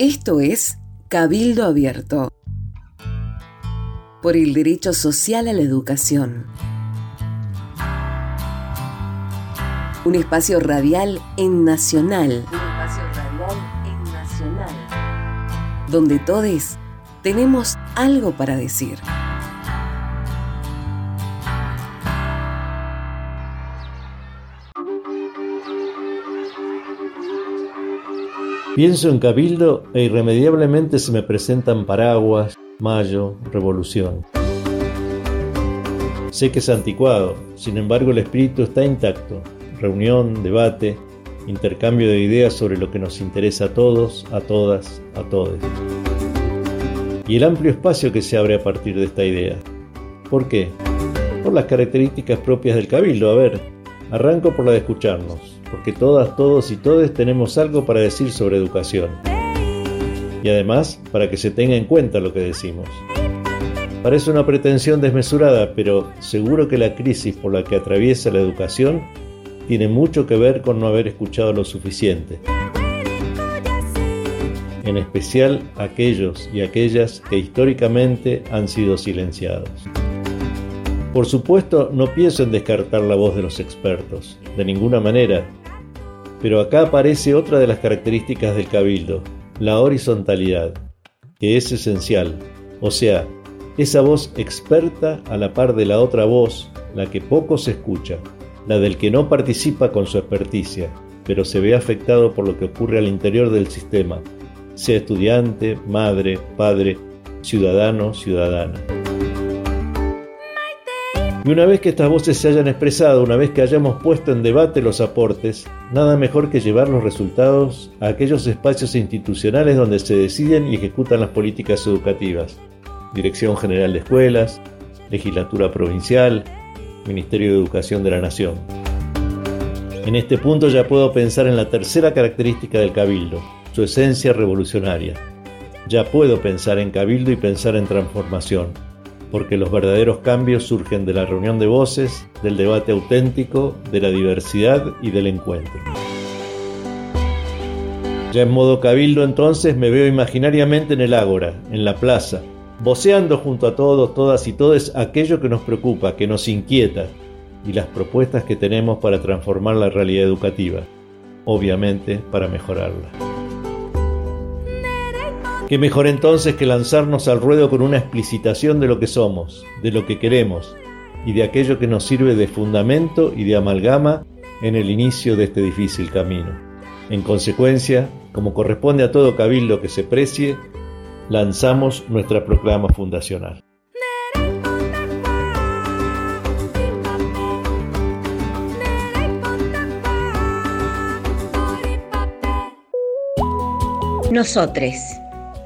Esto es Cabildo Abierto por el derecho social a la educación. Un espacio radial en Nacional. Un espacio radial en Nacional. Donde todos tenemos algo para decir. Pienso en Cabildo e irremediablemente se me presentan paraguas, mayo, revolución. Sé que es anticuado, sin embargo el espíritu está intacto. Reunión, debate, intercambio de ideas sobre lo que nos interesa a todos, a todas, a todos. Y el amplio espacio que se abre a partir de esta idea. ¿Por qué? Por las características propias del cabildo. A ver, arranco por la de escucharnos porque todas, todos y todes tenemos algo para decir sobre educación. Y además, para que se tenga en cuenta lo que decimos. Parece una pretensión desmesurada, pero seguro que la crisis por la que atraviesa la educación tiene mucho que ver con no haber escuchado lo suficiente. En especial aquellos y aquellas que históricamente han sido silenciados. Por supuesto, no pienso en descartar la voz de los expertos, de ninguna manera, pero acá aparece otra de las características del cabildo, la horizontalidad, que es esencial, o sea, esa voz experta a la par de la otra voz, la que poco se escucha, la del que no participa con su experticia, pero se ve afectado por lo que ocurre al interior del sistema, sea estudiante, madre, padre, ciudadano, ciudadana. Y una vez que estas voces se hayan expresado, una vez que hayamos puesto en debate los aportes, nada mejor que llevar los resultados a aquellos espacios institucionales donde se deciden y ejecutan las políticas educativas. Dirección General de Escuelas, Legislatura Provincial, Ministerio de Educación de la Nación. En este punto ya puedo pensar en la tercera característica del cabildo, su esencia revolucionaria. Ya puedo pensar en cabildo y pensar en transformación porque los verdaderos cambios surgen de la reunión de voces, del debate auténtico, de la diversidad y del encuentro. Ya en modo cabildo entonces me veo imaginariamente en el ágora, en la plaza, voceando junto a todos, todas y todes aquello que nos preocupa, que nos inquieta y las propuestas que tenemos para transformar la realidad educativa, obviamente para mejorarla. ¿Qué mejor entonces que lanzarnos al ruedo con una explicitación de lo que somos, de lo que queremos y de aquello que nos sirve de fundamento y de amalgama en el inicio de este difícil camino? En consecuencia, como corresponde a todo cabildo que se precie, lanzamos nuestra proclama fundacional. Nosotres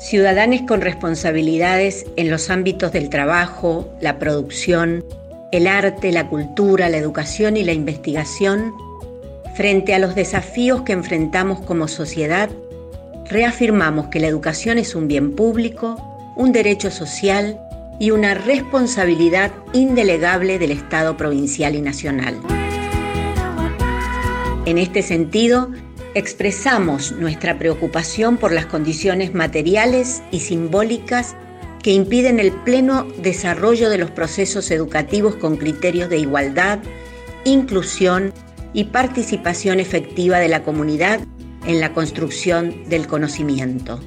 ciudadanos con responsabilidades en los ámbitos del trabajo, la producción, el arte, la cultura, la educación y la investigación, frente a los desafíos que enfrentamos como sociedad, reafirmamos que la educación es un bien público, un derecho social y una responsabilidad indelegable del Estado provincial y nacional. En este sentido, expresamos nuestra preocupación por las condiciones materiales y simbólicas que impiden el pleno desarrollo de los procesos educativos con criterios de igualdad, inclusión y participación efectiva de la comunidad en la construcción del conocimiento.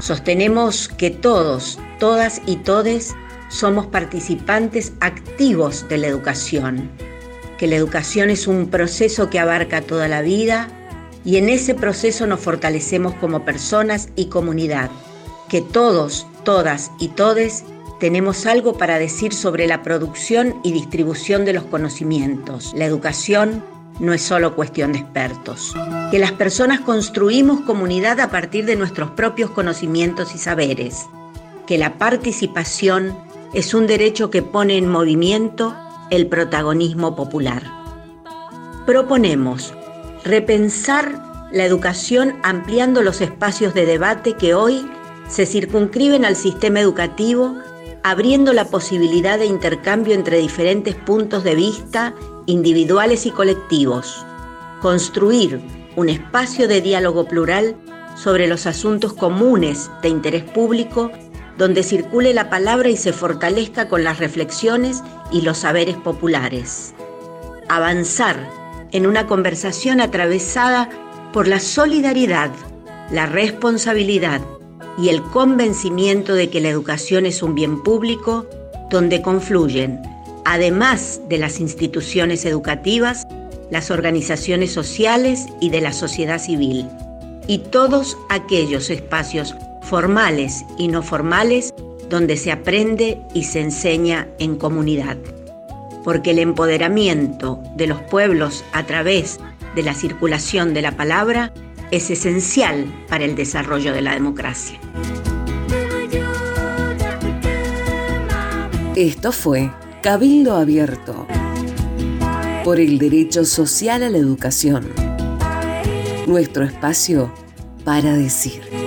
Sostenemos que todos, todas y todes somos participantes activos de la educación que la educación es un proceso que abarca toda la vida y en ese proceso nos fortalecemos como personas y comunidad, que todos, todas y todes tenemos algo para decir sobre la producción y distribución de los conocimientos. La educación no es solo cuestión de expertos, que las personas construimos comunidad a partir de nuestros propios conocimientos y saberes, que la participación es un derecho que pone en movimiento el protagonismo popular. Proponemos repensar la educación ampliando los espacios de debate que hoy se circunscriben al sistema educativo, abriendo la posibilidad de intercambio entre diferentes puntos de vista individuales y colectivos. Construir un espacio de diálogo plural sobre los asuntos comunes de interés público donde circule la palabra y se fortalezca con las reflexiones y los saberes populares. Avanzar en una conversación atravesada por la solidaridad, la responsabilidad y el convencimiento de que la educación es un bien público donde confluyen, además de las instituciones educativas, las organizaciones sociales y de la sociedad civil, y todos aquellos espacios formales y no formales donde se aprende y se enseña en comunidad. Porque el empoderamiento de los pueblos a través de la circulación de la palabra es esencial para el desarrollo de la democracia. Esto fue Cabildo Abierto por el derecho social a la educación. Nuestro espacio para decir.